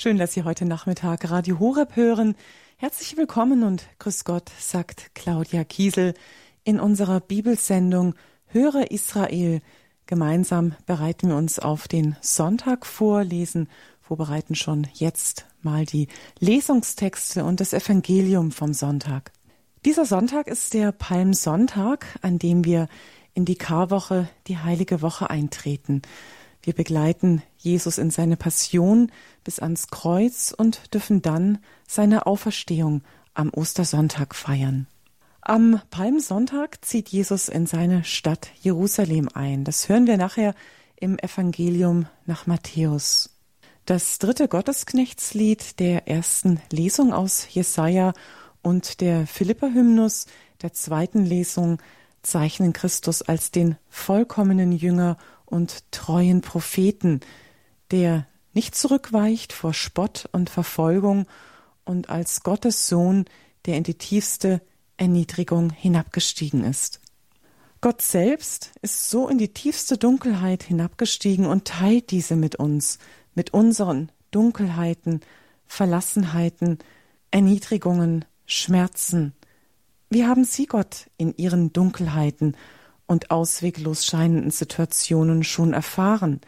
Schön, dass Sie heute Nachmittag Radio Horeb hören. Herzlich willkommen und Grüß Gott, sagt Claudia Kiesel in unserer Bibelsendung Höre Israel. Gemeinsam bereiten wir uns auf den Sonntag vor, lesen, vorbereiten schon jetzt mal die Lesungstexte und das Evangelium vom Sonntag. Dieser Sonntag ist der Palmsonntag, an dem wir in die Karwoche, die heilige Woche eintreten. Wir begleiten Jesus in seine Passion bis ans Kreuz und dürfen dann seine Auferstehung am Ostersonntag feiern. Am Palmsonntag zieht Jesus in seine Stadt Jerusalem ein. Das hören wir nachher im Evangelium nach Matthäus. Das dritte Gottesknechtslied der ersten Lesung aus Jesaja und der Philipperhymnus der zweiten Lesung zeichnen Christus als den vollkommenen Jünger und treuen Propheten, der nicht zurückweicht vor Spott und Verfolgung und als Gottes Sohn, der in die tiefste Erniedrigung hinabgestiegen ist. Gott selbst ist so in die tiefste Dunkelheit hinabgestiegen und teilt diese mit uns, mit unseren Dunkelheiten, Verlassenheiten, Erniedrigungen, Schmerzen. Wie haben Sie Gott in Ihren Dunkelheiten und ausweglos scheinenden Situationen schon erfahren.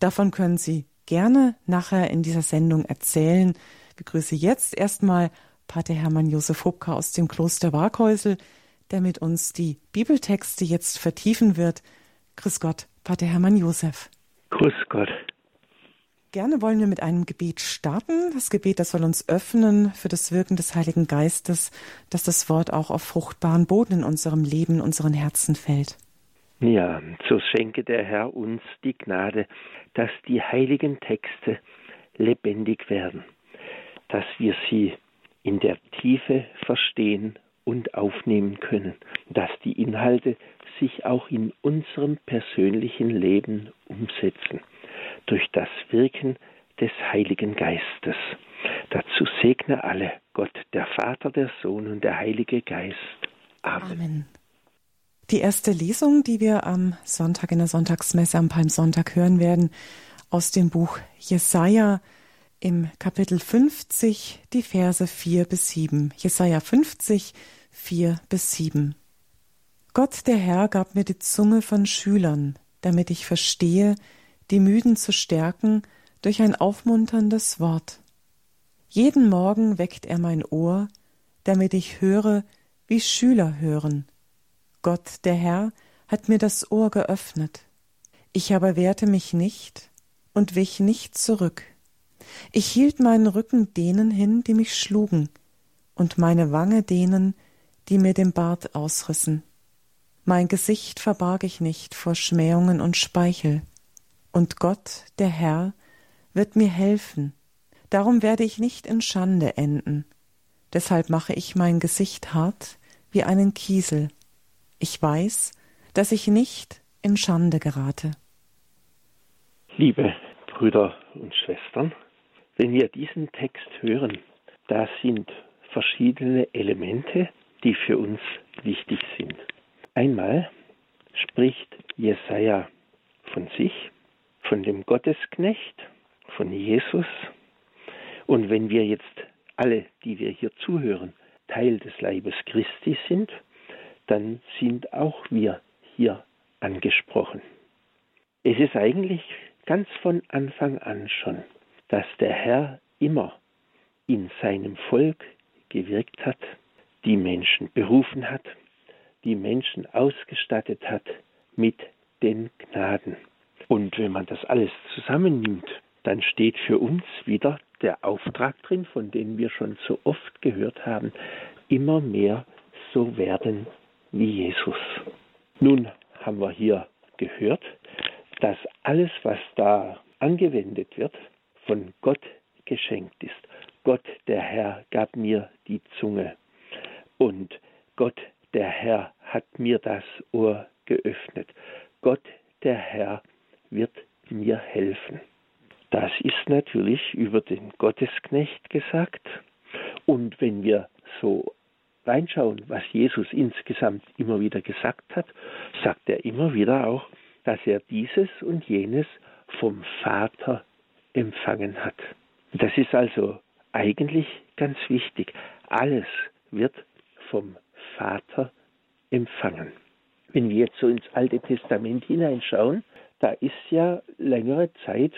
Davon können Sie gerne nachher in dieser Sendung erzählen. Ich begrüße jetzt erstmal Pater Hermann Josef Hubka aus dem Kloster Waghäusel, der mit uns die Bibeltexte jetzt vertiefen wird. Grüß Gott, Pater Hermann Josef. Grüß Gott. Gerne wollen wir mit einem Gebet starten. Das Gebet, das soll uns öffnen für das Wirken des Heiligen Geistes, dass das Wort auch auf fruchtbaren Boden in unserem Leben, in unseren Herzen fällt. Ja, so schenke der Herr uns die Gnade, dass die heiligen Texte lebendig werden, dass wir sie in der Tiefe verstehen und aufnehmen können, dass die Inhalte sich auch in unserem persönlichen Leben umsetzen durch das Wirken des Heiligen Geistes. Dazu segne alle Gott, der Vater, der Sohn und der Heilige Geist. Amen. Amen. Die erste Lesung, die wir am Sonntag in der Sonntagsmesse am Palmsonntag hören werden, aus dem Buch Jesaja im Kapitel 50, die Verse 4 bis 7. Jesaja 50, 4 bis 7. Gott der Herr gab mir die Zunge von Schülern, damit ich verstehe, die Müden zu stärken durch ein aufmunterndes Wort. Jeden Morgen weckt er mein Ohr, damit ich höre, wie Schüler hören. Gott, der Herr, hat mir das Ohr geöffnet. Ich aber wehrte mich nicht und wich nicht zurück. Ich hielt meinen Rücken denen hin, die mich schlugen, und meine Wange denen, die mir den Bart ausrissen. Mein Gesicht verbarg ich nicht vor Schmähungen und Speichel und Gott, der Herr, wird mir helfen. Darum werde ich nicht in Schande enden. Deshalb mache ich mein Gesicht hart wie einen Kiesel. Ich weiß, dass ich nicht in Schande gerate. Liebe Brüder und Schwestern, wenn wir diesen Text hören, da sind verschiedene Elemente, die für uns wichtig sind. Einmal spricht Jesaja von sich, von dem Gottesknecht, von Jesus. Und wenn wir jetzt alle, die wir hier zuhören, Teil des Leibes Christi sind, dann sind auch wir hier angesprochen. Es ist eigentlich ganz von Anfang an schon, dass der Herr immer in seinem Volk gewirkt hat, die Menschen berufen hat, die Menschen ausgestattet hat mit den Gnaden. Und wenn man das alles zusammennimmt, dann steht für uns wieder der Auftrag drin, von dem wir schon so oft gehört haben, immer mehr so werden wie Jesus. Nun haben wir hier gehört, dass alles, was da angewendet wird, von Gott geschenkt ist. Gott, der Herr, gab mir die Zunge. Und Gott, der Herr, hat mir das Ohr geöffnet. Gott, der Herr, wird mir helfen. Das ist natürlich über den Gottesknecht gesagt. Und wenn wir so reinschauen, was Jesus insgesamt immer wieder gesagt hat, sagt er immer wieder auch, dass er dieses und jenes vom Vater empfangen hat. Das ist also eigentlich ganz wichtig. Alles wird vom Vater empfangen. Wenn wir jetzt so ins Alte Testament hineinschauen, da ist ja längere Zeit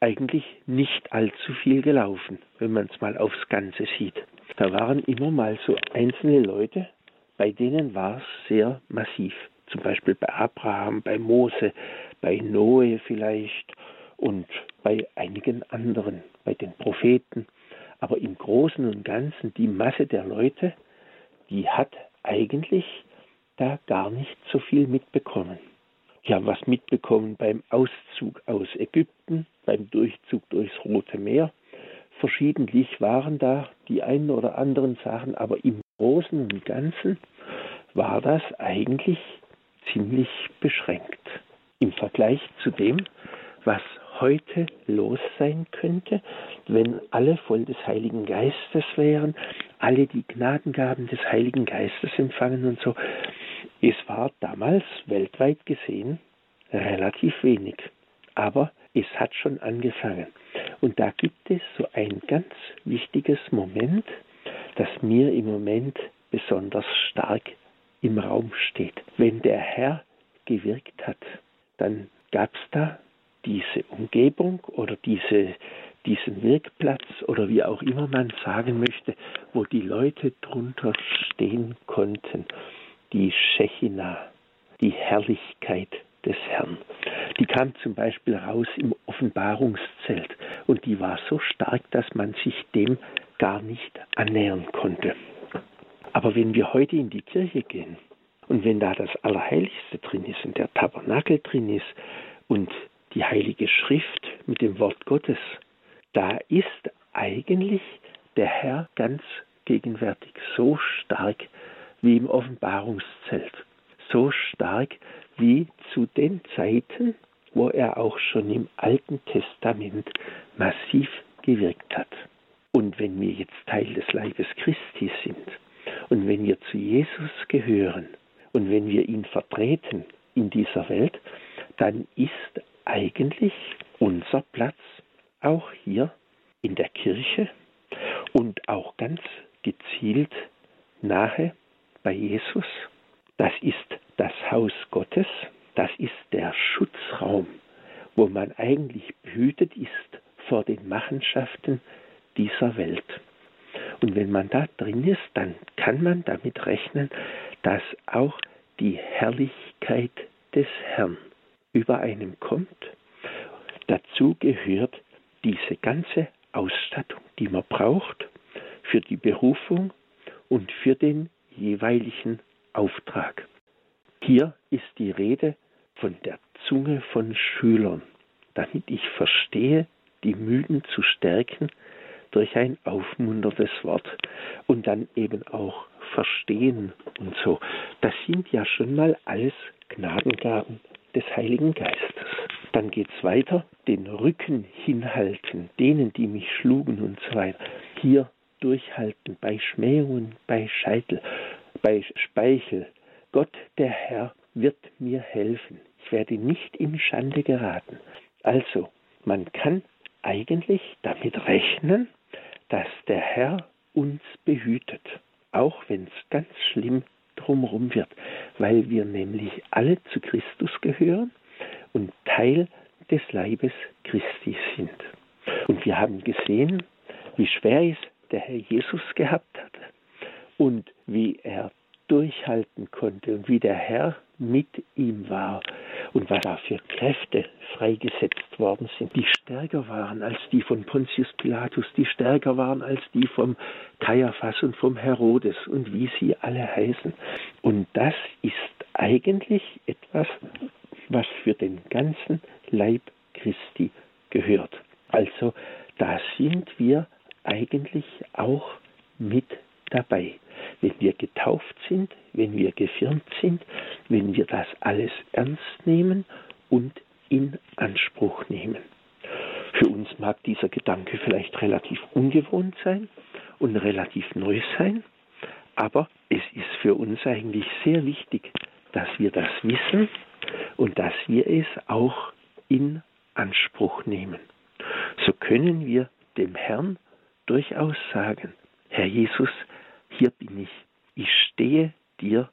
eigentlich nicht allzu viel gelaufen, wenn man es mal aufs Ganze sieht. Da waren immer mal so einzelne Leute, bei denen war es sehr massiv. Zum Beispiel bei Abraham, bei Mose, bei Noe vielleicht und bei einigen anderen, bei den Propheten. Aber im Großen und Ganzen die Masse der Leute, die hat eigentlich da gar nicht so viel mitbekommen. Haben was mitbekommen beim Auszug aus Ägypten, beim Durchzug durchs Rote Meer. Verschiedentlich waren da die einen oder anderen Sachen, aber im Großen und Ganzen war das eigentlich ziemlich beschränkt im Vergleich zu dem, was heute los sein könnte, wenn alle voll des Heiligen Geistes wären, alle die Gnadengaben des Heiligen Geistes empfangen und so. Es war damals weltweit gesehen relativ wenig, aber es hat schon angefangen. Und da gibt es so ein ganz wichtiges Moment, das mir im Moment besonders stark im Raum steht. Wenn der Herr gewirkt hat, dann gab es da diese Umgebung oder diese, diesen Wirkplatz oder wie auch immer man sagen möchte, wo die Leute drunter stehen konnten. Die Shechina, die Herrlichkeit des Herrn. Die kam zum Beispiel raus im Offenbarungszelt und die war so stark, dass man sich dem gar nicht annähern konnte. Aber wenn wir heute in die Kirche gehen und wenn da das Allerheiligste drin ist und der Tabernakel drin ist und die Heilige Schrift mit dem Wort Gottes, da ist eigentlich der Herr ganz gegenwärtig, so stark wie im Offenbarungszelt, so stark wie zu den Zeiten, wo er auch schon im Alten Testament massiv gewirkt hat. Und wenn wir jetzt Teil des Leibes Christi sind und wenn wir zu Jesus gehören und wenn wir ihn vertreten in dieser Welt, dann ist eigentlich unser Platz auch hier in der Kirche und auch ganz gezielt nahe bei Jesus. Das ist das Haus Gottes, das ist der Schutzraum, wo man eigentlich behütet ist vor den Machenschaften dieser Welt. Und wenn man da drin ist, dann kann man damit rechnen, dass auch die Herrlichkeit des Herrn über einem kommt. Dazu gehört diese ganze Ausstattung, die man braucht für die Berufung und für den jeweiligen Auftrag. Hier ist die Rede von der Zunge von Schülern, damit ich verstehe, die Müden zu stärken durch ein aufmunterndes Wort und dann eben auch verstehen und so. Das sind ja schon mal alles Gnadengaben des Heiligen Geistes. Dann geht es weiter, den Rücken hinhalten, denen, die mich schlugen und so weiter. Hier durchhalten bei Schmähungen, bei Scheitel, bei Speichel. Gott, der Herr, wird mir helfen. Ich werde nicht in Schande geraten. Also, man kann eigentlich damit rechnen, dass der Herr uns behütet, auch wenn es ganz schlimm drumherum wird, weil wir nämlich alle zu Christus gehören und Teil des Leibes Christi sind. Und wir haben gesehen, wie schwer es der Herr Jesus gehabt hat und wie er durchhalten konnte und wie der Herr mit ihm war und was da für Kräfte freigesetzt worden sind, die stärker waren als die von Pontius Pilatus, die stärker waren als die vom Kaiaphas und vom Herodes und wie sie alle heißen. Und das ist eigentlich etwas, was für den ganzen Leib Christi gehört. Also da sind wir eigentlich auch mit dabei. Wenn wir getauft sind, wenn wir gefirmt sind, wenn wir das alles ernst nehmen und in Anspruch nehmen. Für uns mag dieser Gedanke vielleicht relativ ungewohnt sein und relativ neu sein, aber es ist für uns eigentlich sehr wichtig, dass wir das wissen und dass wir es auch in Anspruch nehmen. So können wir dem Herrn durchaus sagen, Herr Jesus, hier bin ich, ich stehe dir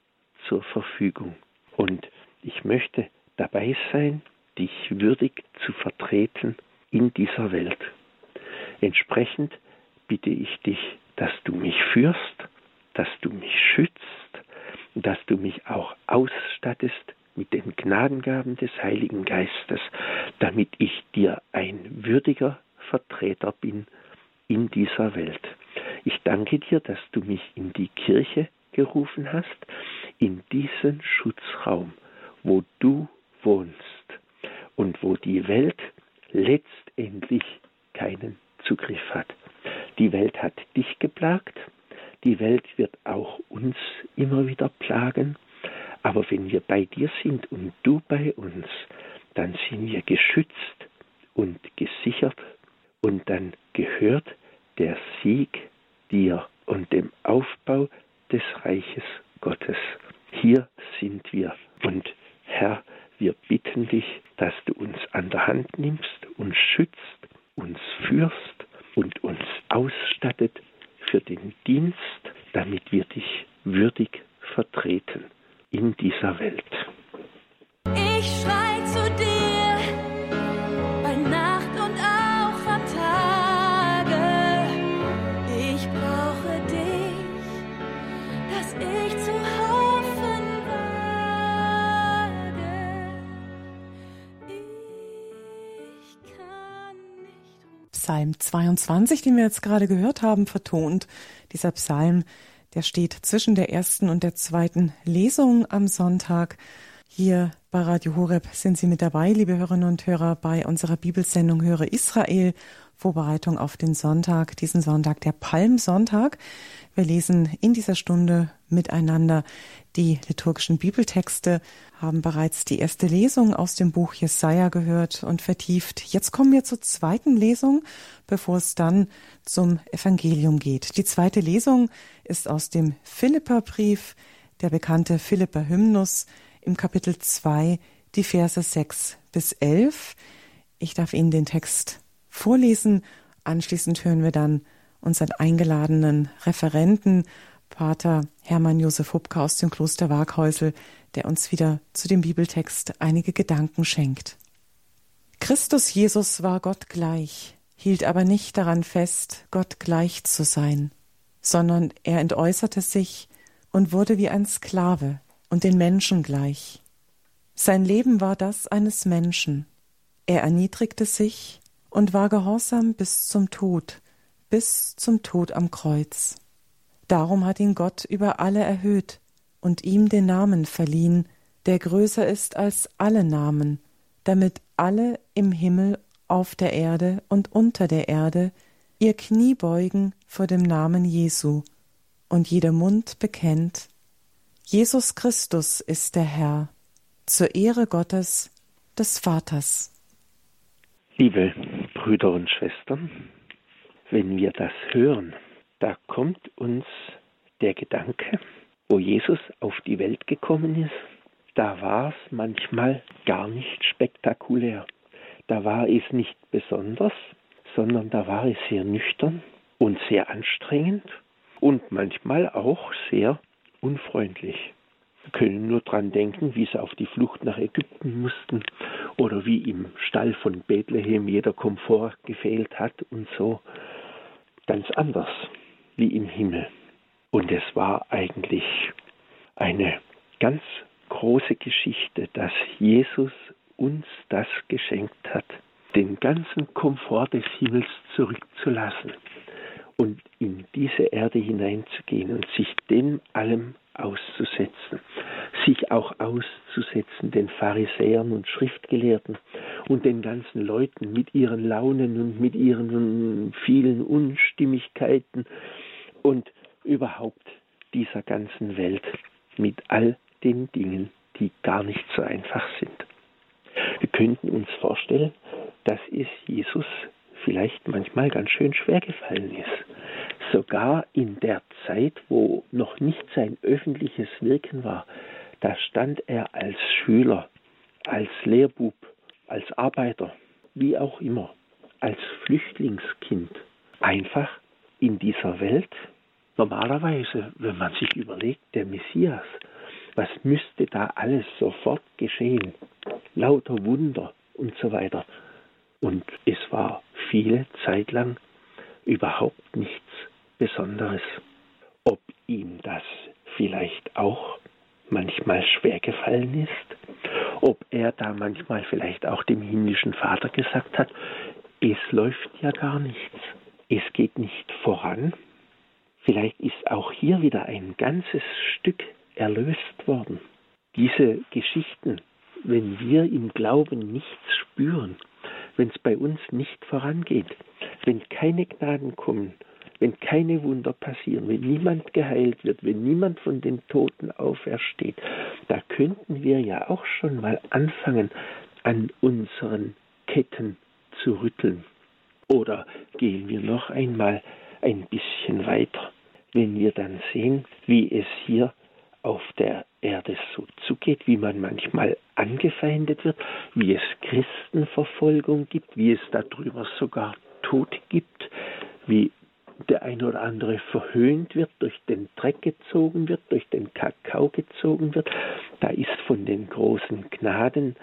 zur Verfügung und ich möchte dabei sein, dich würdig zu vertreten in dieser Welt. Entsprechend bitte ich dich, dass du mich führst, dass du mich schützt, dass du mich auch ausstattest mit den Gnadengaben des Heiligen Geistes, damit ich dir ein würdiger Vertreter bin in dieser Welt. Ich danke dir, dass du mich in die Kirche gerufen hast, in diesen Schutzraum, wo du wohnst und wo die Welt letztendlich keinen Zugriff hat. Die Welt hat dich geplagt, die Welt wird auch uns immer wieder plagen, aber wenn wir bei dir sind und du bei uns, dann sind wir geschützt und gesichert und dann gehört der Sieg dir und dem Aufbau des Reiches Gottes. Hier sind wir und Herr, wir bitten dich, dass du uns an der Hand nimmst, uns schützt, uns führst und uns ausstattet für den Dienst, damit wir dich würdig vertreten in dieser Welt. Psalm 22, den wir jetzt gerade gehört haben, vertont. Dieser Psalm, der steht zwischen der ersten und der zweiten Lesung am Sonntag. Hier bei Radio Horeb sind Sie mit dabei, liebe Hörerinnen und Hörer, bei unserer Bibelsendung Höre Israel. Vorbereitung auf den Sonntag, diesen Sonntag, der Palmsonntag. Wir lesen in dieser Stunde miteinander die liturgischen Bibeltexte, haben bereits die erste Lesung aus dem Buch Jesaja gehört und vertieft. Jetzt kommen wir zur zweiten Lesung, bevor es dann zum Evangelium geht. Die zweite Lesung ist aus dem Philipperbrief, der bekannte Philipper Hymnus im Kapitel 2, die Verse 6 bis 11. Ich darf Ihnen den Text vorlesen. Anschließend hören wir dann unseren eingeladenen Referenten, Pater Hermann Josef Hubka aus dem Kloster Waghäusel, der uns wieder zu dem Bibeltext einige Gedanken schenkt. Christus Jesus war Gott gleich, hielt aber nicht daran fest, Gott gleich zu sein, sondern er entäußerte sich und wurde wie ein Sklave und den Menschen gleich. Sein Leben war das eines Menschen. Er erniedrigte sich und war gehorsam bis zum Tod, bis zum Tod am Kreuz. Darum hat ihn Gott über alle erhöht und ihm den Namen verliehen, der größer ist als alle Namen, damit alle im Himmel, auf der Erde und unter der Erde ihr Knie beugen vor dem Namen Jesu und jeder Mund bekennt, Jesus Christus ist der Herr, zur Ehre Gottes, des Vaters. Liebe Brüder und Schwestern, wenn wir das hören, da kommt uns der Gedanke, wo Jesus auf die Welt gekommen ist, da war es manchmal gar nicht spektakulär. Da war es nicht besonders, sondern da war es sehr nüchtern und sehr anstrengend und manchmal auch sehr unfreundlich. Können nur dran denken, wie sie auf die Flucht nach Ägypten mussten oder wie im Stall von Bethlehem jeder Komfort gefehlt hat und so. Ganz anders wie im Himmel. Und es war eigentlich eine ganz große Geschichte, dass Jesus uns das geschenkt hat, den ganzen Komfort des Himmels zurückzulassen und in diese Erde hineinzugehen und sich dem allem auszusetzen, sich auch auszusetzen den Pharisäern und Schriftgelehrten und den ganzen Leuten mit ihren Launen und mit ihren vielen Unstimmigkeiten und überhaupt dieser ganzen Welt mit all den Dingen, die gar nicht so einfach sind. Wir könnten uns vorstellen, dass es Jesus vielleicht manchmal ganz schön schwer gefallen ist. Sogar in der Zeit, wo noch nicht sein öffentliches Wirken war, da stand er als Schüler, als Lehrbub, als Arbeiter, wie auch immer, als Flüchtlingskind einfach in dieser Welt, normalerweise, wenn man sich überlegt, der Messias, was müsste da alles sofort geschehen? Lauter Wunder und so weiter. Und es war viele Zeit lang überhaupt nichts Besonderes. Ob ihm das vielleicht auch manchmal schwer gefallen ist, ob er da manchmal vielleicht auch dem himmlischen Vater gesagt hat, es läuft ja gar nichts, es geht nicht voran. Vielleicht ist auch hier wieder ein ganzes Stück erlöst worden. Diese Geschichten, wenn wir im Glauben nichts spüren, wenn es bei uns nicht vorangeht, wenn keine Gnaden kommen, wenn keine Wunder passieren, wenn niemand geheilt wird, wenn niemand von den Toten aufersteht, da könnten wir ja auch schon mal anfangen, an unseren Ketten zu rütteln. Oder gehen wir noch einmal ein bisschen weiter, wenn wir dann sehen, wie es hier auf der Erde so zugeht, wie man manchmal angefeindet wird, wie es Christenverfolgung gibt, wie es darüber sogar Tod gibt, wie der ein oder andere verhöhnt wird, durch den Dreck gezogen wird, durch den Kakao gezogen wird, da ist von den großen Gnaden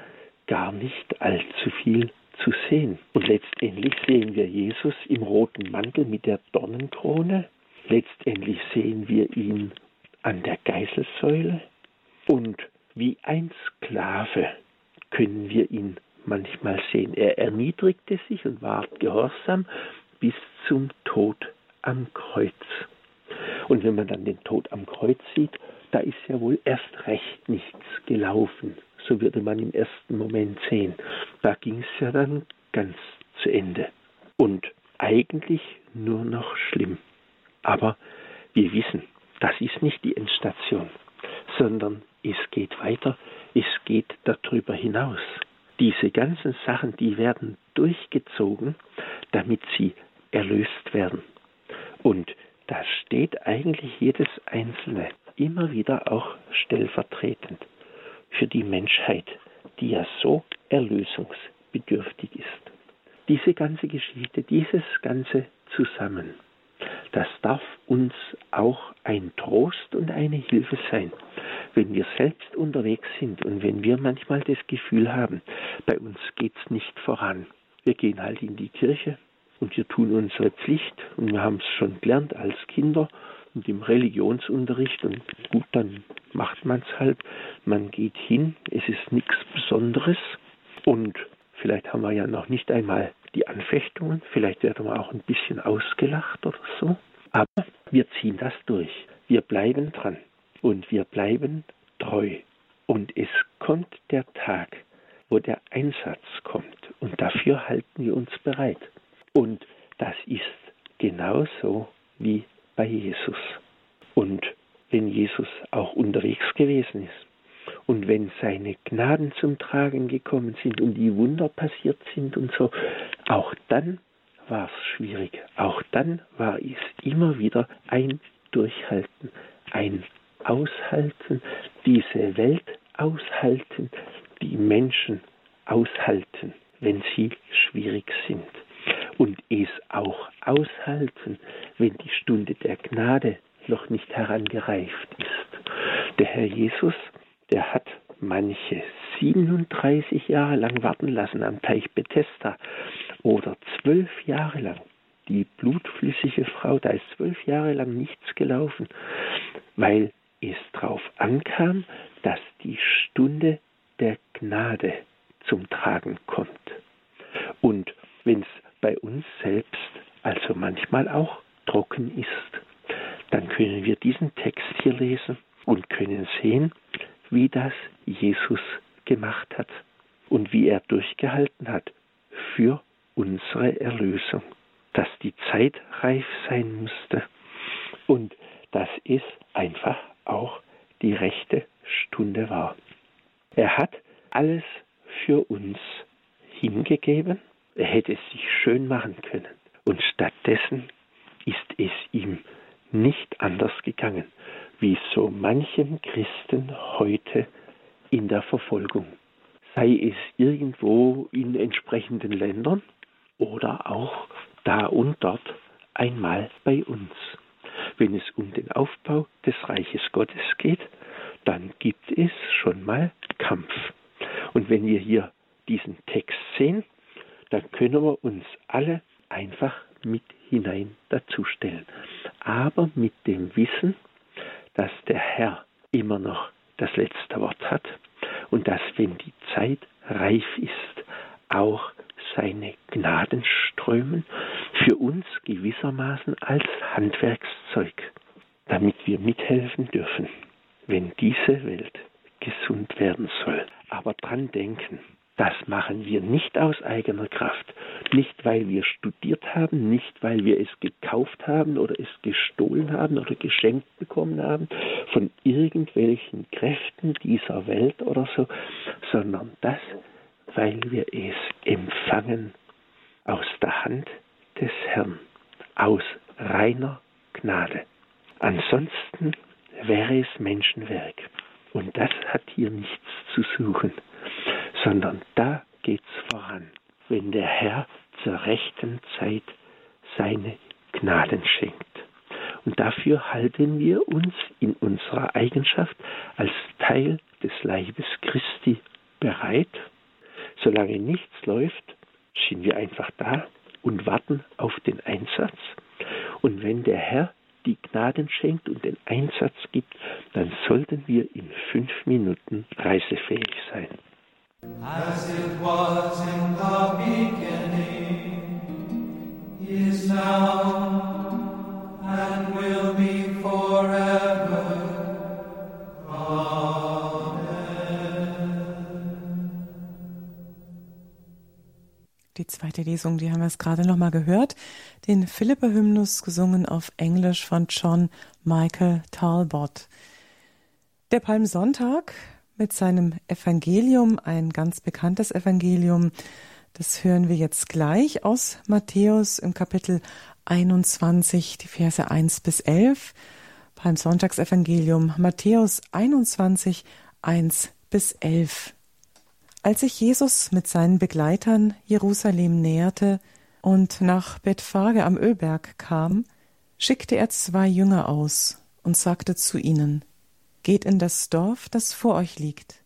gar nicht allzu viel zu sehen. Und letztendlich sehen wir Jesus im roten Mantel mit der Dornenkrone. Letztendlich sehen wir ihn an der Geißelsäule. Und wie ein Sklave können wir ihn manchmal sehen. Er erniedrigte sich und war gehorsam bis zum Tod am Kreuz. Und wenn man dann den Tod am Kreuz sieht, da ist ja wohl erst recht nichts gelaufen. So würde man im ersten Moment sehen. Da ging es ja dann ganz zu Ende. Und eigentlich nur noch schlimm. Aber wir wissen, das ist nicht die Endstation, sondern es geht weiter, es geht darüber hinaus. Diese ganzen Sachen, die werden durchgezogen, damit sie erlöst werden. Und da steht eigentlich jedes Einzelne immer wieder auch stellvertretend für die Menschheit, die ja so erlösungsbedürftig ist. Diese ganze Geschichte, dieses ganze zusammen, das darf uns auch ein Trost und eine Hilfe sein, wenn wir selbst unterwegs sind und wenn wir manchmal das Gefühl haben, bei uns geht's nicht voran. Wir gehen halt in die Kirche, und wir tun unsere Pflicht und wir haben es schon gelernt als Kinder und im Religionsunterricht und gut, dann macht man es halt. Man geht hin, es ist nichts Besonderes und vielleicht haben wir ja noch nicht einmal die Anfechtungen, vielleicht werden wir auch ein bisschen ausgelacht oder so, aber wir ziehen das durch. Wir bleiben dran und wir bleiben treu. Und es kommt der Tag, wo der Einsatz kommt und dafür halten wir uns bereit. Und das ist genauso wie bei Jesus. Und wenn Jesus auch unterwegs gewesen ist und wenn seine Gnaden zum Tragen gekommen sind und die Wunder passiert sind und so, auch dann war es schwierig. Auch dann war es immer wieder ein Durchhalten, ein Aushalten, diese Welt aushalten, die Menschen aushalten, wenn sie schwierig sind und es auch aushalten, wenn die Stunde der Gnade noch nicht herangereift ist. Der Herr Jesus, der hat manche 37 Jahre lang warten lassen am Teich Bethesda oder zwölf Jahre lang. Die blutflüssige Frau, da ist zwölf Jahre lang nichts gelaufen, weil es darauf ankam, dass die Stunde der Gnade zum Tragen kommt. Und wenn es bei uns selbst also manchmal auch trocken ist, dann können wir diesen Text hier lesen und können sehen, wie das Jesus gemacht hat und wie er durchgehalten hat für unsere Erlösung, dass die Zeit reif sein musste und dass es einfach auch die rechte Stunde war. Er hat alles für uns hingegeben er hätte es sich schön machen können. Und stattdessen ist es ihm nicht anders gegangen, wie so manchem Christen heute in der Verfolgung. Sei es irgendwo in entsprechenden Ländern oder auch da und dort einmal bei uns. Wenn es um den Aufbau des Reiches Gottes geht, dann gibt es schon mal Kampf. Und wenn wir hier diesen Text sehen, dann können wir uns alle einfach mit hinein dazustellen. Aber mit dem Wissen, dass der Herr immer noch das letzte Wort hat und dass, wenn die Zeit reif ist, auch seine Gnaden strömen, für uns gewissermaßen als Handwerkszeug, damit wir mithelfen dürfen, wenn diese Welt gesund werden soll. Aber dran denken, das machen wir nicht aus eigener Kraft, nicht weil wir studiert haben, nicht weil wir es gekauft haben oder es gestohlen haben oder geschenkt bekommen haben von irgendwelchen Kräften dieser Welt oder so, sondern das, weil wir es empfangen aus der Hand des Herrn, aus reiner Gnade. Ansonsten wäre es Menschenwerk. Und das hat hier nichts zu suchen, sondern da geht's voran, wenn der Herr zur rechten Zeit seine Gnaden schenkt. Und dafür halten wir uns in unserer Eigenschaft als Teil des Leibes Christi bereit. Solange nichts läuft, stehen wir einfach da und warten auf den Einsatz. Und wenn der Herr die Gnaden schenkt und den Einsatz gibt, dann sollten wir in fünf Minuten reisefähig sein. As it was in zweite Lesung, die haben wir es gerade noch mal gehört, den Philippe-Hymnus gesungen auf Englisch von John Michael Talbot. Der Palmsonntag mit seinem Evangelium, ein ganz bekanntes Evangelium, das hören wir jetzt gleich aus Matthäus im Kapitel 21, die Verse 1 bis 11. Palmsonntagsevangelium Matthäus 21, 1 bis 11. Als sich Jesus mit seinen Begleitern Jerusalem näherte und nach Bethphage am Ölberg kam, schickte er zwei Jünger aus und sagte zu ihnen, Geht in das Dorf, das vor euch liegt.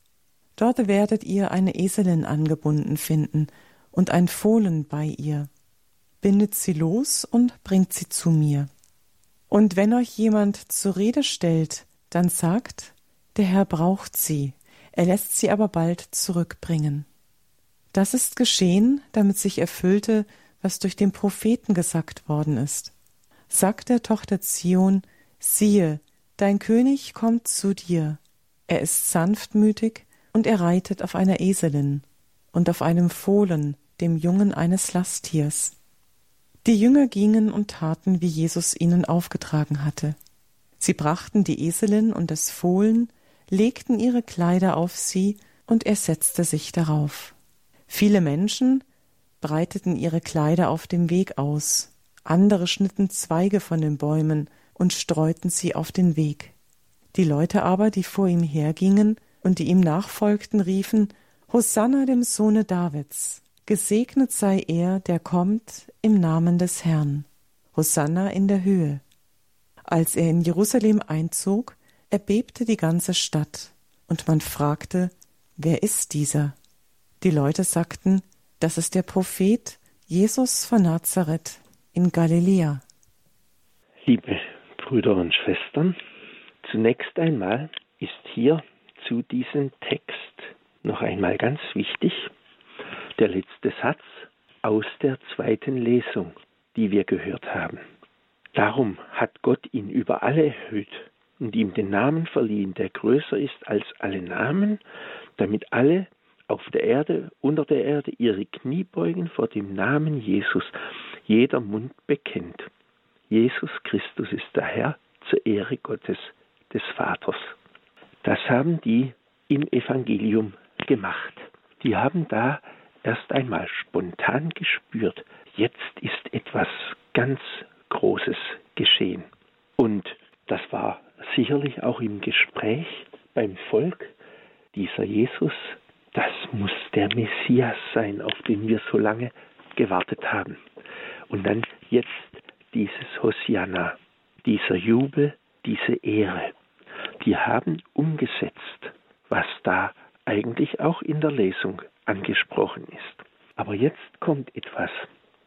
Dort werdet ihr eine Eselin angebunden finden und ein Fohlen bei ihr. Bindet sie los und bringt sie zu mir. Und wenn euch jemand zur Rede stellt, dann sagt, der Herr braucht sie, er lässt sie aber bald zurückbringen. Das ist geschehen, damit sich erfüllte, was durch den Propheten gesagt worden ist. Sagt der Tochter Zion, siehe, dein König kommt zu dir. Er ist sanftmütig und er reitet auf einer Eselin und auf einem Fohlen, dem Jungen eines Lasttiers. Die Jünger gingen und taten, wie Jesus ihnen aufgetragen hatte. Sie brachten die Eselin und das Fohlen, legten ihre Kleider auf sie, und er setzte sich darauf. Viele Menschen breiteten ihre Kleider auf dem Weg aus, andere schnitten Zweige von den Bäumen und streuten sie auf den Weg. Die Leute aber, die vor ihm hergingen und die ihm nachfolgten, riefen Hosanna dem Sohne Davids, gesegnet sei er, der kommt im Namen des Herrn. Hosanna in der Höhe. Als er in Jerusalem einzog, erbebte die ganze Stadt, und man fragte, wer ist dieser? Die Leute sagten, das ist der Prophet Jesus von Nazareth in Galiläa. Liebe Brüder und Schwestern, zunächst einmal ist hier zu diesem Text noch einmal ganz wichtig der letzte Satz aus der zweiten Lesung, die wir gehört haben. Darum hat Gott ihn über alle erhöht und ihm den Namen verliehen, der größer ist als alle Namen, damit alle auf der Erde, unter der Erde ihre Knie beugen vor dem Namen Jesus, jeder Mund bekennt. Jesus Christus ist der Herr zur Ehre Gottes des Vaters. Das haben die im Evangelium gemacht. Die haben da erst einmal spontan gespürt, jetzt ist etwas ganz Großes geschehen. Sicherlich auch im Gespräch beim Volk, dieser Jesus, das muss der Messias sein, auf den wir so lange gewartet haben. Und dann jetzt dieses Hosianna, dieser Jubel, diese Ehre, die haben umgesetzt, was da eigentlich auch in der Lesung angesprochen ist. Aber jetzt kommt etwas,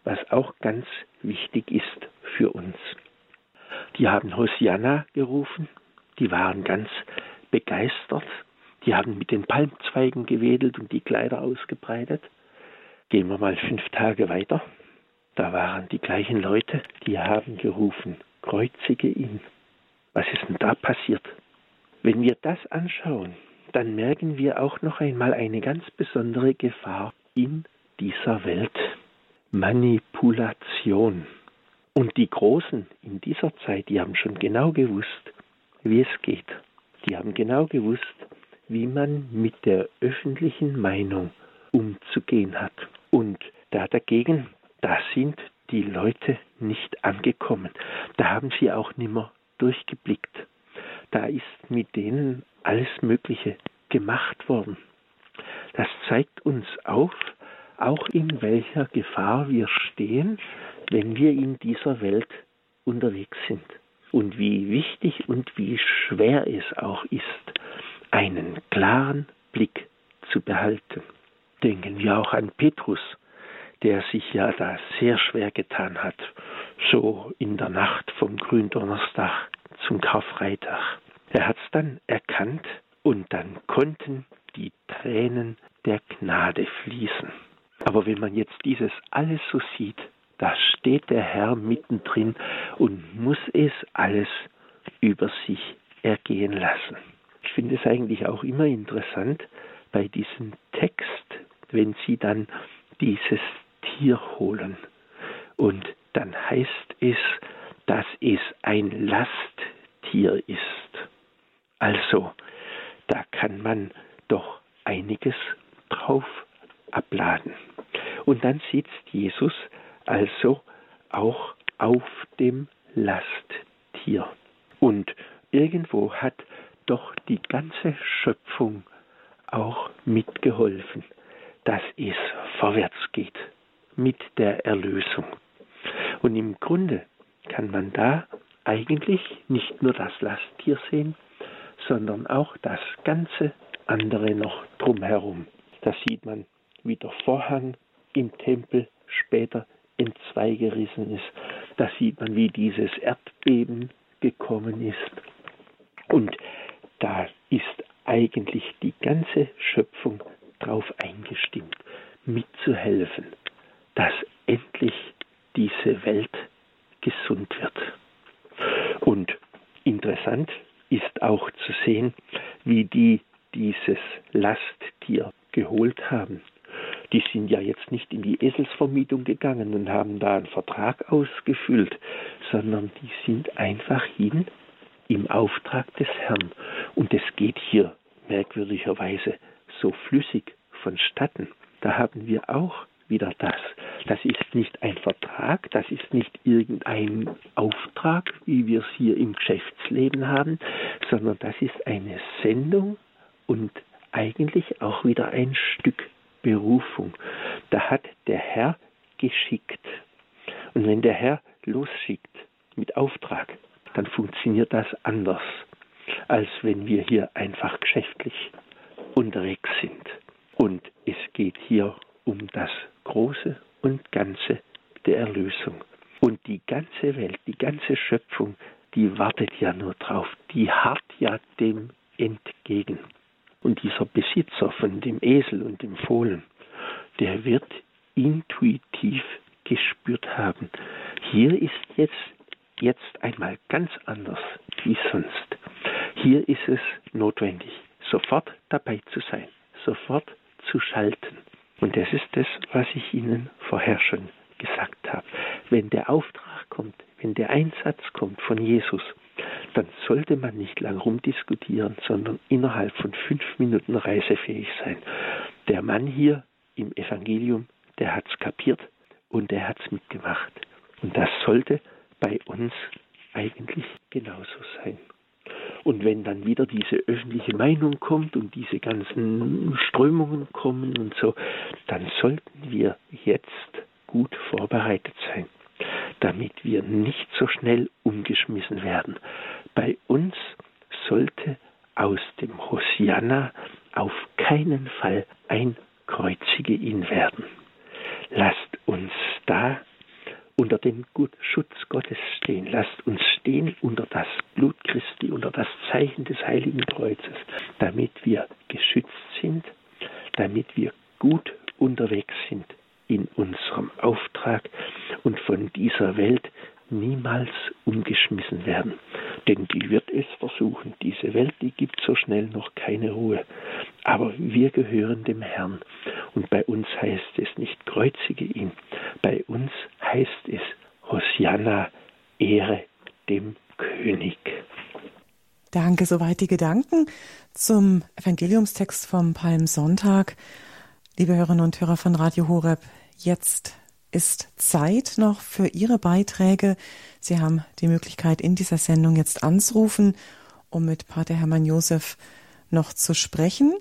was auch ganz wichtig ist für uns. Die haben Hosianna gerufen, die waren ganz begeistert, die haben mit den Palmzweigen gewedelt und die Kleider ausgebreitet. Gehen wir mal fünf Tage weiter. Da waren die gleichen Leute, die haben gerufen, kreuzige ihn. Was ist denn da passiert? Wenn wir das anschauen, dann merken wir auch noch einmal eine ganz besondere Gefahr in dieser Welt. Manipulation. Und die Großen in dieser Zeit, die haben schon genau gewusst, wie es geht. Die haben genau gewusst, wie man mit der öffentlichen Meinung umzugehen hat. Und da dagegen, da sind die Leute nicht angekommen. Da haben sie auch nimmer durchgeblickt. Da ist mit denen alles Mögliche gemacht worden. Das zeigt uns auf, auch in welcher Gefahr wir stehen, wenn wir in dieser Welt unterwegs sind. Und wie wichtig und wie schwer es auch ist, einen klaren Blick zu behalten. Denken wir auch an Petrus, der sich ja da sehr schwer getan hat, so in der Nacht vom Gründonnerstag zum Karfreitag. Er hat es dann erkannt und dann konnten die Tränen der Gnade fließen. Aber wenn man jetzt dieses alles so sieht, da steht der Herr mittendrin und muss es alles über sich ergehen lassen. Ich finde es eigentlich auch immer interessant bei diesem Text, wenn Sie dann dieses Tier holen. Und dann heißt es, dass es ein Lasttier ist. Also, da kann man doch einiges drauf abladen. Und dann sitzt Jesus also auch auf dem Lasttier. Und irgendwo hat doch die ganze Schöpfung auch mitgeholfen, dass es vorwärts geht mit der Erlösung. Und im Grunde kann man da eigentlich nicht nur das Lasttier sehen, sondern auch das ganze andere noch drumherum. Da sieht man, wie der Vorhang im Tempel später in zwei gerissen ist. Da sieht man, wie dieses Erdbeben gekommen ist. Und da ist eigentlich die ganze Schöpfung darauf eingestimmt, mitzuhelfen, dass endlich diese Welt gesund wird. Und interessant ist auch zu sehen, wie die dieses Lasttier geholt haben. Die sind ja jetzt nicht in die Eselsvermietung gegangen und haben da einen Vertrag ausgefüllt, sondern die sind einfach hin im Auftrag des Herrn. Und es geht hier merkwürdigerweise so flüssig vonstatten. Da haben wir auch wieder das. Das ist nicht ein Vertrag, das ist nicht irgendein Auftrag, wie wir es hier im Geschäftsleben haben, sondern das ist eine Sendung und eigentlich auch wieder ein Stück Berufung. Da hat der Herr geschickt. Und wenn der Herr losschickt mit Auftrag, dann funktioniert das anders, als wenn wir hier einfach geschäftlich unterwegs sind. Und es geht hier um das Große und Ganze der Erlösung. Und die ganze Welt, die ganze Schöpfung, die wartet ja nur drauf, die harrt ja dem entgegen. Und dieser Besitzer von dem Esel und dem Fohlen, der wird intuitiv gespürt haben. Hier ist jetzt, jetzt einmal ganz anders wie sonst. Hier ist es notwendig, sofort dabei zu sein, sofort zu schalten. Und das ist das, was ich Ihnen vorher schon gesagt habe. Wenn der Auftrag kommt, wenn der Einsatz kommt von Jesus, dann sollte man nicht lang rumdiskutieren, sondern innerhalb von fünf Minuten reisefähig sein. Der Mann hier im Evangelium, der hat es kapiert und der hat es mitgemacht. Und das sollte bei uns eigentlich genauso sein. Und wenn dann wieder diese öffentliche Meinung kommt und diese ganzen Strömungen kommen und so, dann sollten wir jetzt gut vorbereitet sein. Damit wir nicht so schnell umgeschmissen werden. Bei uns sollte aus dem Hosianna auf keinen Fall ein Kreuzige ihn werden. Lasst uns da unter dem Schutz Gottes stehen. Lasst uns stehen unter das Blut Christi, unter das Zeichen des Heiligen Kreuzes, damit wir geschützt sind, damit wir gut unterwegs sind in unserem Auftrag und von dieser Welt niemals umgeschmissen werden. Denn die wird es versuchen. Diese Welt, die gibt so schnell noch keine Ruhe. Aber wir gehören dem Herrn. Und bei uns heißt es nicht kreuzige ihn. Bei uns heißt es Hosianna, Ehre dem König. Danke, soweit die Gedanken zum Evangeliumstext vom Palmsonntag. Liebe Hörerinnen und Hörer von Radio Horeb, jetzt ist Zeit noch für Ihre Beiträge. Sie haben die Möglichkeit, in dieser Sendung jetzt anzurufen, um mit Pater Hermann Josef noch zu sprechen.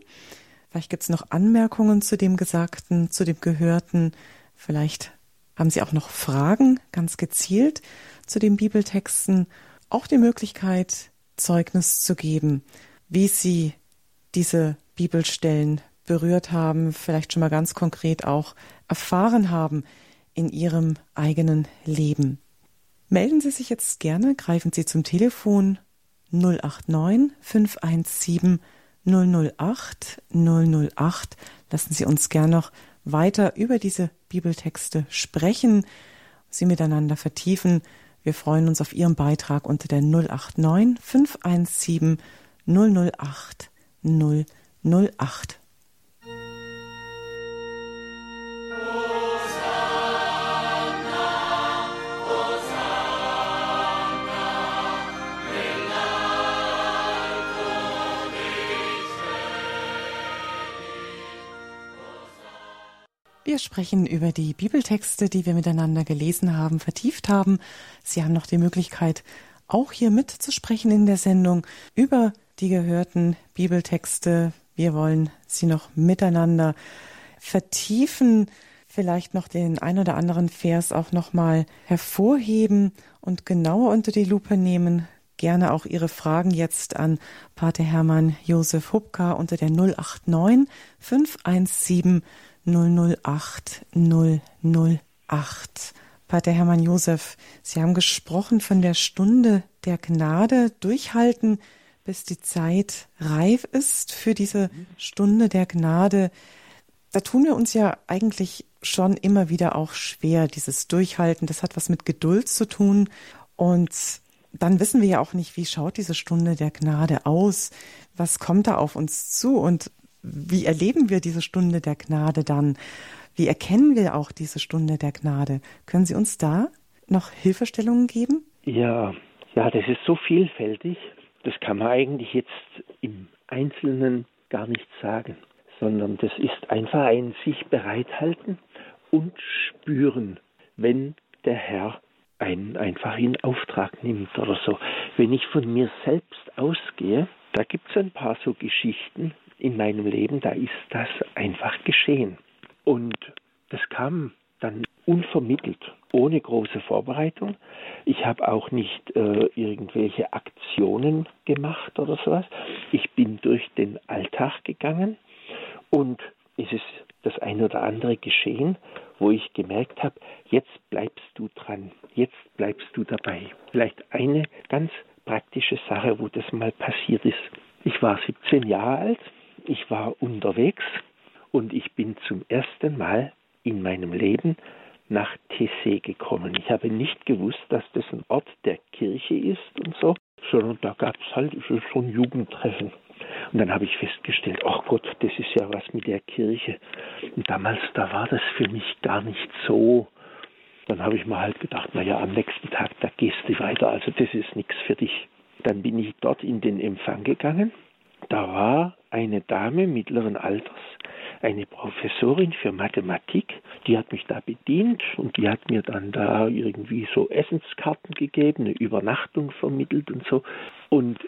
Vielleicht gibt es noch Anmerkungen zu dem Gesagten, zu dem Gehörten. Vielleicht haben Sie auch noch Fragen, ganz gezielt zu den Bibeltexten. Auch die Möglichkeit, Zeugnis zu geben, wie Sie diese Bibelstellen berührt haben, vielleicht schon mal ganz konkret auch erfahren haben in Ihrem eigenen Leben. Melden Sie sich jetzt gerne, greifen Sie zum Telefon 089 517 008 008. Lassen Sie uns gern noch weiter über diese Bibeltexte sprechen, sie miteinander vertiefen. Wir freuen uns auf Ihren Beitrag unter der 089 517 008 008. Wir sprechen über die Bibeltexte, die wir miteinander gelesen haben, vertieft haben. Sie haben noch die Möglichkeit, auch hier mitzusprechen in der Sendung über die gehörten Bibeltexte. Wir wollen sie noch miteinander vertiefen, vielleicht noch den ein oder anderen Vers auch nochmal hervorheben und genauer unter die Lupe nehmen. Gerne auch Ihre Fragen jetzt an Pater Hermann Josef Hubka unter der 089 517 008 008. Pater Hermann Josef, Sie haben gesprochen von der Stunde der Gnade, durchhalten, bis die Zeit reif ist für diese Stunde der Gnade. Da tun wir uns ja eigentlich schon immer wieder auch schwer, dieses Durchhalten. Das hat was mit Geduld zu tun. Und dann wissen wir ja auch nicht, wie schaut diese Stunde der Gnade aus? Was kommt da auf uns zu? Und wie erleben wir diese Stunde der Gnade dann? Wie erkennen wir auch diese Stunde der Gnade? Können Sie uns da noch Hilfestellungen geben? Ja, ja, das ist so vielfältig. Das kann man eigentlich jetzt im Einzelnen gar nicht sagen, sondern das ist einfach ein sich bereithalten und spüren, wenn der Herr einen einfach in Auftrag nimmt oder so. Wenn ich von mir selbst ausgehe, da gibt es ein paar so Geschichten, in meinem Leben, da ist das einfach geschehen. Und das kam dann unvermittelt, ohne große Vorbereitung. Ich habe auch nicht äh, irgendwelche Aktionen gemacht oder sowas. Ich bin durch den Alltag gegangen und es ist das ein oder andere geschehen, wo ich gemerkt habe, jetzt bleibst du dran, jetzt bleibst du dabei. Vielleicht eine ganz praktische Sache, wo das mal passiert ist. Ich war 17 Jahre alt ich war unterwegs und ich bin zum ersten Mal in meinem Leben nach Tessé gekommen. Ich habe nicht gewusst, dass das ein Ort der Kirche ist und so, sondern da gab es halt ein Jugendtreffen. Und dann habe ich festgestellt, ach Gott, das ist ja was mit der Kirche. Und damals, da war das für mich gar nicht so. Dann habe ich mir halt gedacht, naja, am nächsten Tag, da gehst du weiter, also das ist nichts für dich. Dann bin ich dort in den Empfang gegangen da war eine Dame mittleren Alters, eine Professorin für Mathematik, die hat mich da bedient und die hat mir dann da irgendwie so Essenskarten gegeben, eine Übernachtung vermittelt und so. Und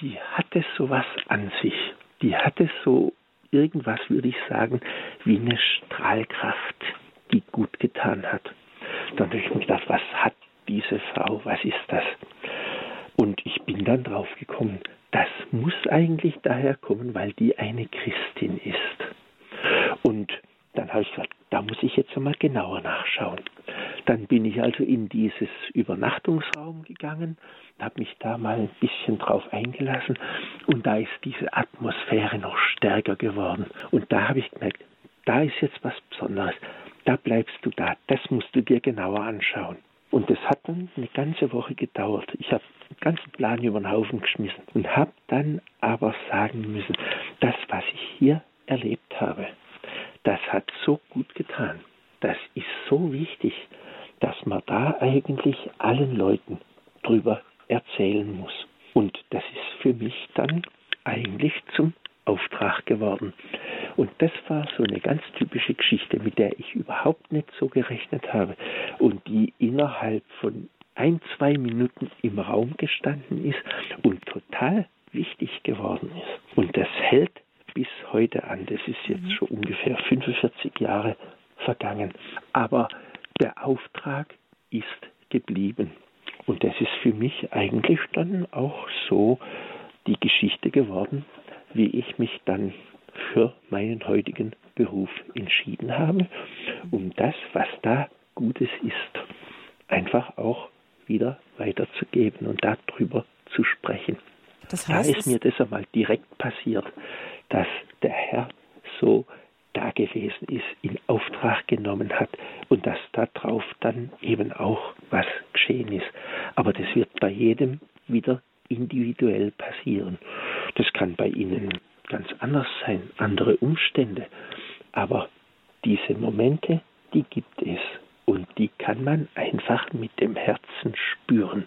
die hatte sowas an sich. Die hatte so irgendwas, würde ich sagen, wie eine Strahlkraft, die gut getan hat. dann habe ich mir gedacht, was hat diese Frau, was ist das? Und ich bin dann drauf gekommen, das muss eigentlich daher kommen, weil die eine Christin ist. Und dann habe ich gesagt, da muss ich jetzt einmal genauer nachschauen. Dann bin ich also in dieses Übernachtungsraum gegangen, habe mich da mal ein bisschen drauf eingelassen und da ist diese Atmosphäre noch stärker geworden. Und da habe ich gemerkt, da ist jetzt was Besonderes. Da bleibst du da, das musst du dir genauer anschauen. Und das hat dann eine ganze Woche gedauert. Ich habe ganzen Plan über den Haufen geschmissen und habe dann aber sagen müssen, das, was ich hier erlebt habe, das hat so gut getan. Das ist so wichtig, dass man da eigentlich allen Leuten drüber erzählen muss. Und das ist für mich dann eigentlich zum Auftrag geworden. Und das war so eine ganz typische Geschichte, mit der ich überhaupt nicht so gerechnet habe und die innerhalb von ein, zwei Minuten im Raum gestanden ist und total wichtig geworden ist. Und das hält bis heute an. Das ist jetzt mhm. schon ungefähr 45 Jahre vergangen. Aber der Auftrag ist geblieben. Und das ist für mich eigentlich dann auch so die Geschichte geworden, wie ich mich dann für meinen heutigen Beruf entschieden habe, um das, was da Gutes ist, einfach auch wieder weiterzugeben und darüber zu sprechen. Das heißt, da ist mir das einmal direkt passiert, dass der Herr so da gewesen ist, in Auftrag genommen hat und dass darauf dann eben auch was geschehen ist. Aber das wird bei jedem wieder individuell passieren. Das kann bei Ihnen ganz anders sein, andere Umstände. Aber diese Momente, die gibt es und die kann man einfach mit dem Herzen spüren.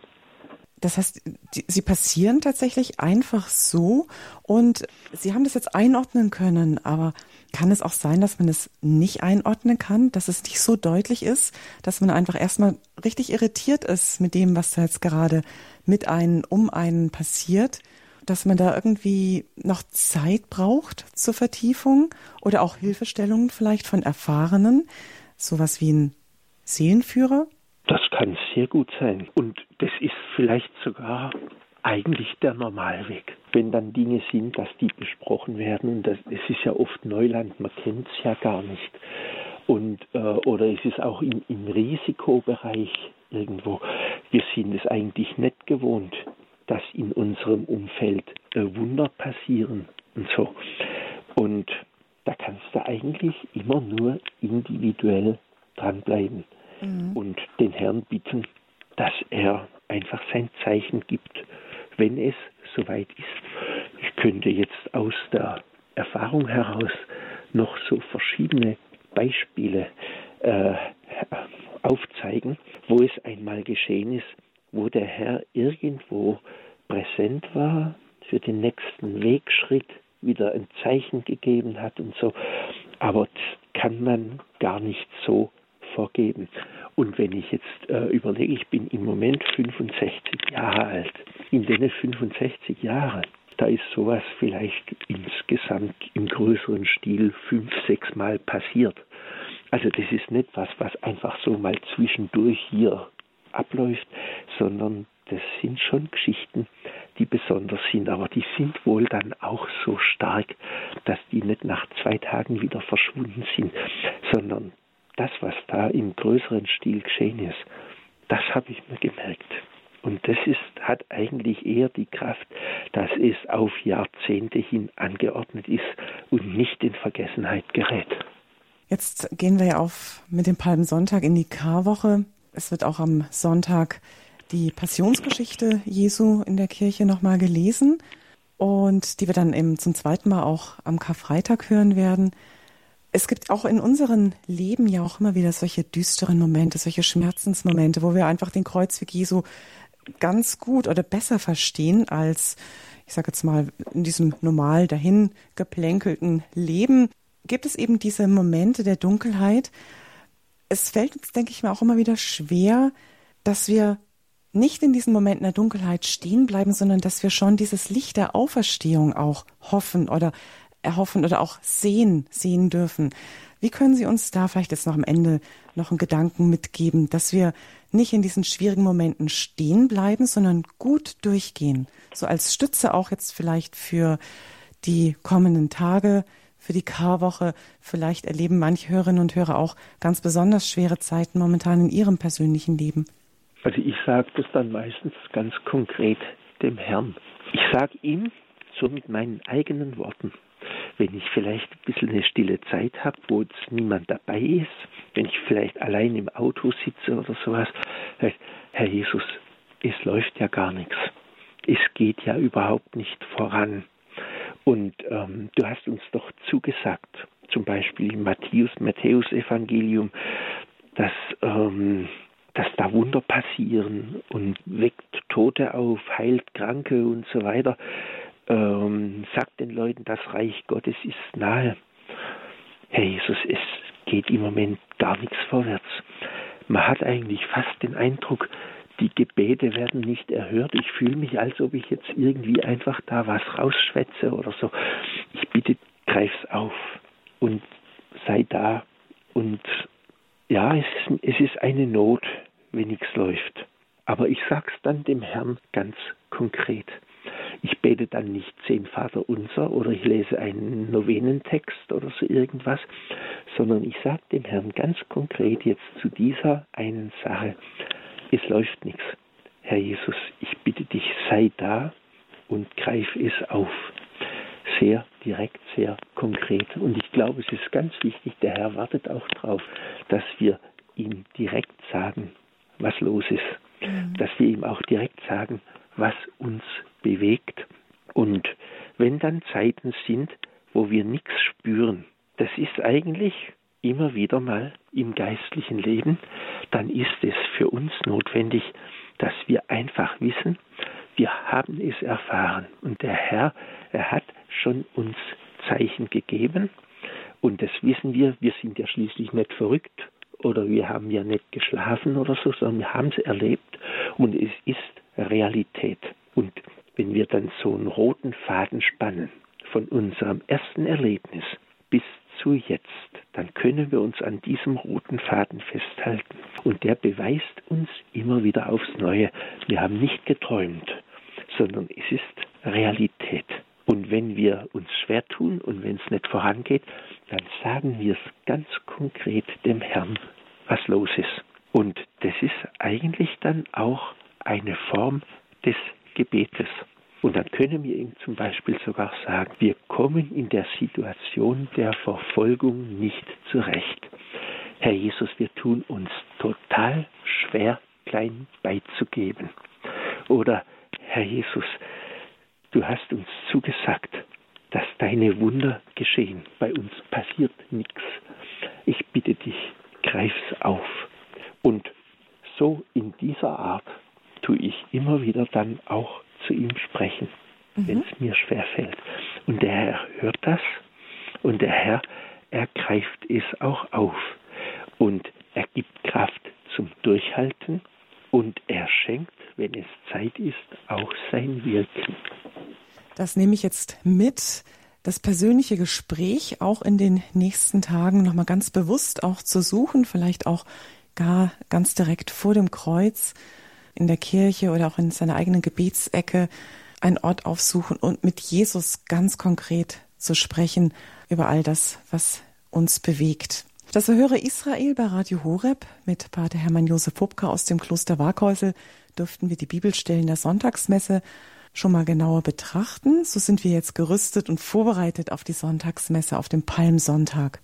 Das heißt, die, sie passieren tatsächlich einfach so. Und Sie haben das jetzt einordnen können, aber kann es auch sein, dass man es nicht einordnen kann, dass es nicht so deutlich ist, dass man einfach erstmal richtig irritiert ist mit dem, was da jetzt gerade mit einen, um einen passiert, dass man da irgendwie noch Zeit braucht zur Vertiefung oder auch Hilfestellungen vielleicht von Erfahrenen, sowas wie ein Seelenführer? Das kann sehr gut sein. Und das ist vielleicht sogar eigentlich der Normalweg. Wenn dann Dinge sind, dass die besprochen werden, und das, es ist ja oft Neuland, man kennt es ja gar nicht. Und, äh, oder es ist auch im, im Risikobereich irgendwo. Wir sind es eigentlich nicht gewohnt, dass in unserem Umfeld äh, Wunder passieren und so. Und da kannst du eigentlich immer nur individuell dranbleiben mhm. und den Herrn bitten, dass er einfach sein Zeichen gibt, wenn es soweit ist. Ich könnte jetzt aus der Erfahrung heraus noch so verschiedene Beispiele äh, aufzeigen, wo es einmal geschehen ist, wo der Herr irgendwo präsent war, für den nächsten Wegschritt wieder ein Zeichen gegeben hat und so. Aber das kann man gar nicht so vorgeben. Und wenn ich jetzt äh, überlege, ich bin im Moment 65 Jahre alt. In den 65 Jahren, da ist sowas vielleicht insgesamt im größeren Stil fünf, sechs Mal passiert. Also das ist nicht was, was einfach so mal zwischendurch hier abläuft, sondern das sind schon Geschichten, die besonders sind, aber die sind wohl dann auch so stark, dass die nicht nach zwei Tagen wieder verschwunden sind, sondern das, was da im größeren Stil geschehen ist, das habe ich mir gemerkt. Und das ist, hat eigentlich eher die Kraft, dass es auf Jahrzehnte hin angeordnet ist und nicht in Vergessenheit gerät. Jetzt gehen wir ja auf mit dem Palmsonntag in die Karwoche. Es wird auch am Sonntag die Passionsgeschichte Jesu in der Kirche nochmal gelesen und die wir dann eben zum zweiten Mal auch am Karfreitag hören werden. Es gibt auch in unserem Leben ja auch immer wieder solche düsteren Momente, solche Schmerzensmomente, wo wir einfach den Kreuzweg Jesu ganz gut oder besser verstehen als, ich sage jetzt mal, in diesem normal dahin geplänkelten Leben. Gibt es eben diese Momente der Dunkelheit, es fällt uns, denke ich mir, auch immer wieder schwer, dass wir nicht in diesen Momenten der Dunkelheit stehen bleiben, sondern dass wir schon dieses Licht der Auferstehung auch hoffen oder erhoffen oder auch sehen, sehen dürfen. Wie können Sie uns da vielleicht jetzt noch am Ende noch einen Gedanken mitgeben, dass wir nicht in diesen schwierigen Momenten stehen bleiben, sondern gut durchgehen? So als Stütze auch jetzt vielleicht für die kommenden Tage, für die Karwoche. Vielleicht erleben manche Hörerinnen und Hörer auch ganz besonders schwere Zeiten momentan in ihrem persönlichen Leben. Also ich sage das dann meistens ganz konkret dem Herrn. Ich sage ihm so mit meinen eigenen Worten, wenn ich vielleicht ein bisschen eine stille Zeit habe, wo jetzt niemand dabei ist, wenn ich vielleicht allein im Auto sitze oder sowas, Herr Jesus, es läuft ja gar nichts. Es geht ja überhaupt nicht voran. Und ähm, du hast uns doch zugesagt, zum Beispiel im Matthäus, Matthäus Evangelium, dass, ähm, dass da Wunder passieren und weckt Tote auf, heilt Kranke und so weiter ähm, sagt den Leuten, das Reich Gottes ist nahe. Herr Jesus, es geht im Moment gar nichts vorwärts. Man hat eigentlich fast den Eindruck, die Gebete werden nicht erhört. Ich fühle mich, als ob ich jetzt irgendwie einfach da was rausschwätze oder so. Ich bitte, greif's auf und sei da. Und ja, es ist, es ist eine Not, wenn nichts läuft. Aber ich sag's dann dem Herrn ganz konkret. Ich bete dann nicht zehn Vater unser oder ich lese einen Novenentext oder so irgendwas, sondern ich sage dem Herrn ganz konkret jetzt zu dieser einen Sache, es läuft nichts. Herr Jesus, ich bitte dich, sei da und greif es auf. Sehr direkt, sehr konkret. Und ich glaube, es ist ganz wichtig, der Herr wartet auch darauf, dass wir ihm direkt sagen, was los ist. Mhm. Dass wir ihm auch direkt sagen, was uns bewegt. Und wenn dann Zeiten sind, wo wir nichts spüren, das ist eigentlich immer wieder mal im geistlichen Leben, dann ist es für uns notwendig, dass wir einfach wissen, wir haben es erfahren und der Herr, er hat schon uns Zeichen gegeben und das wissen wir, wir sind ja schließlich nicht verrückt oder wir haben ja nicht geschlafen oder so, sondern wir haben es erlebt und es ist Realität. Und wenn wir dann so einen roten Faden spannen von unserem ersten Erlebnis bis zu jetzt, dann können wir uns an diesem roten Faden festhalten. Und der beweist uns immer wieder aufs Neue, wir haben nicht geträumt, sondern es ist Realität. Und wenn wir uns schwer tun und wenn es nicht vorangeht, dann sagen wir es ganz konkret dem Herrn, was los ist. Und das ist eigentlich dann auch eine Form des Gebetes. Und dann können wir ihm zum Beispiel sogar sagen, wir kommen in der Situation der Verfolgung nicht zurecht. Herr Jesus, wir tun uns total schwer, klein beizugeben. Oder Herr Jesus, du hast uns zugesagt, dass deine Wunder geschehen. Bei uns passiert nichts. Ich bitte dich, greif's auf. Und so in dieser Art tue ich immer wieder dann auch zu ihm sprechen, mhm. wenn es mir schwerfällt. Und der Herr hört das und der Herr, er greift es auch auf und er gibt Kraft zum Durchhalten und er schenkt, wenn es Zeit ist, auch sein Wirken. Das nehme ich jetzt mit. Das persönliche Gespräch auch in den nächsten Tagen nochmal ganz bewusst auch zu suchen, vielleicht auch gar ganz direkt vor dem Kreuz in der Kirche oder auch in seiner eigenen Gebetsecke einen Ort aufsuchen und mit Jesus ganz konkret zu sprechen über all das, was uns bewegt. Das Erhöre Israel bei Radio Horeb mit Pater Hermann Josef Pupka aus dem Kloster Warkhäusel dürften wir die Bibelstellen der Sonntagsmesse schon mal genauer betrachten. So sind wir jetzt gerüstet und vorbereitet auf die Sonntagsmesse auf dem Palmsonntag.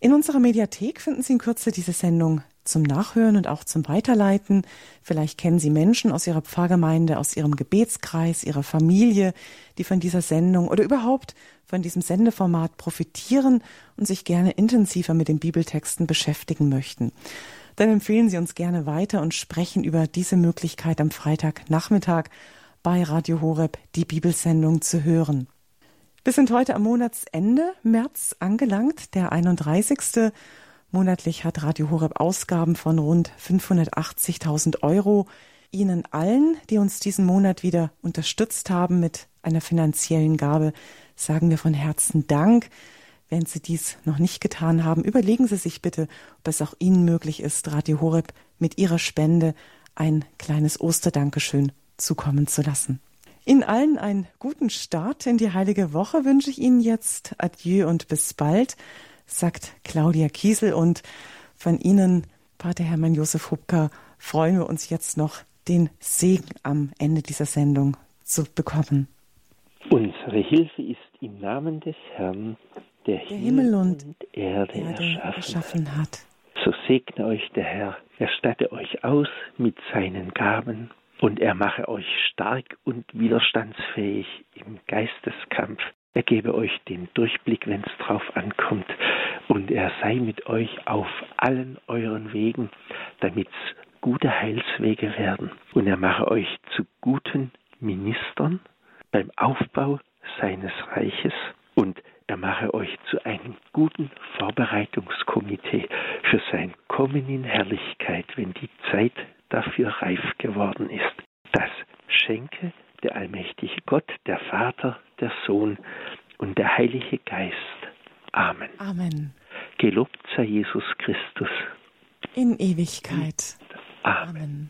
In unserer Mediathek finden Sie in Kürze diese Sendung zum Nachhören und auch zum Weiterleiten. Vielleicht kennen Sie Menschen aus Ihrer Pfarrgemeinde, aus Ihrem Gebetskreis, Ihrer Familie, die von dieser Sendung oder überhaupt von diesem Sendeformat profitieren und sich gerne intensiver mit den Bibeltexten beschäftigen möchten. Dann empfehlen Sie uns gerne weiter und sprechen über diese Möglichkeit am Freitagnachmittag bei Radio Horeb die Bibelsendung zu hören. Wir sind heute am Monatsende März angelangt, der 31. Monatlich hat Radio Horeb Ausgaben von rund 580.000 Euro. Ihnen allen, die uns diesen Monat wieder unterstützt haben mit einer finanziellen Gabe, sagen wir von Herzen Dank. Wenn Sie dies noch nicht getan haben, überlegen Sie sich bitte, ob es auch Ihnen möglich ist, Radio Horeb mit Ihrer Spende ein kleines Osterdankeschön zukommen zu lassen. Ihnen allen einen guten Start in die heilige Woche wünsche ich Ihnen jetzt. Adieu und bis bald, sagt Claudia Kiesel und von Ihnen, Pater Hermann Josef Hubka, freuen wir uns jetzt noch, den Segen am Ende dieser Sendung zu bekommen. Unsere Hilfe ist im Namen des Herrn, der, Der Himmel und Erde, Erde erschaffen, geschaffen hat. So segne euch der Herr, er statte euch aus mit seinen Gaben und er mache euch stark und widerstandsfähig im Geisteskampf. Er gebe euch den Durchblick, wenn es drauf ankommt, und er sei mit euch auf allen euren Wegen, damit's gute Heilswege werden. Und er mache euch zu guten Ministern beim Aufbau seines Reiches und er mache euch zu einem guten Vorbereitungskomitee für sein Kommen in Herrlichkeit, wenn die Zeit dafür reif geworden ist. Das schenke der allmächtige Gott, der Vater, der Sohn und der Heilige Geist. Amen. Amen. Gelobt sei Jesus Christus. In Ewigkeit. Amen. Amen.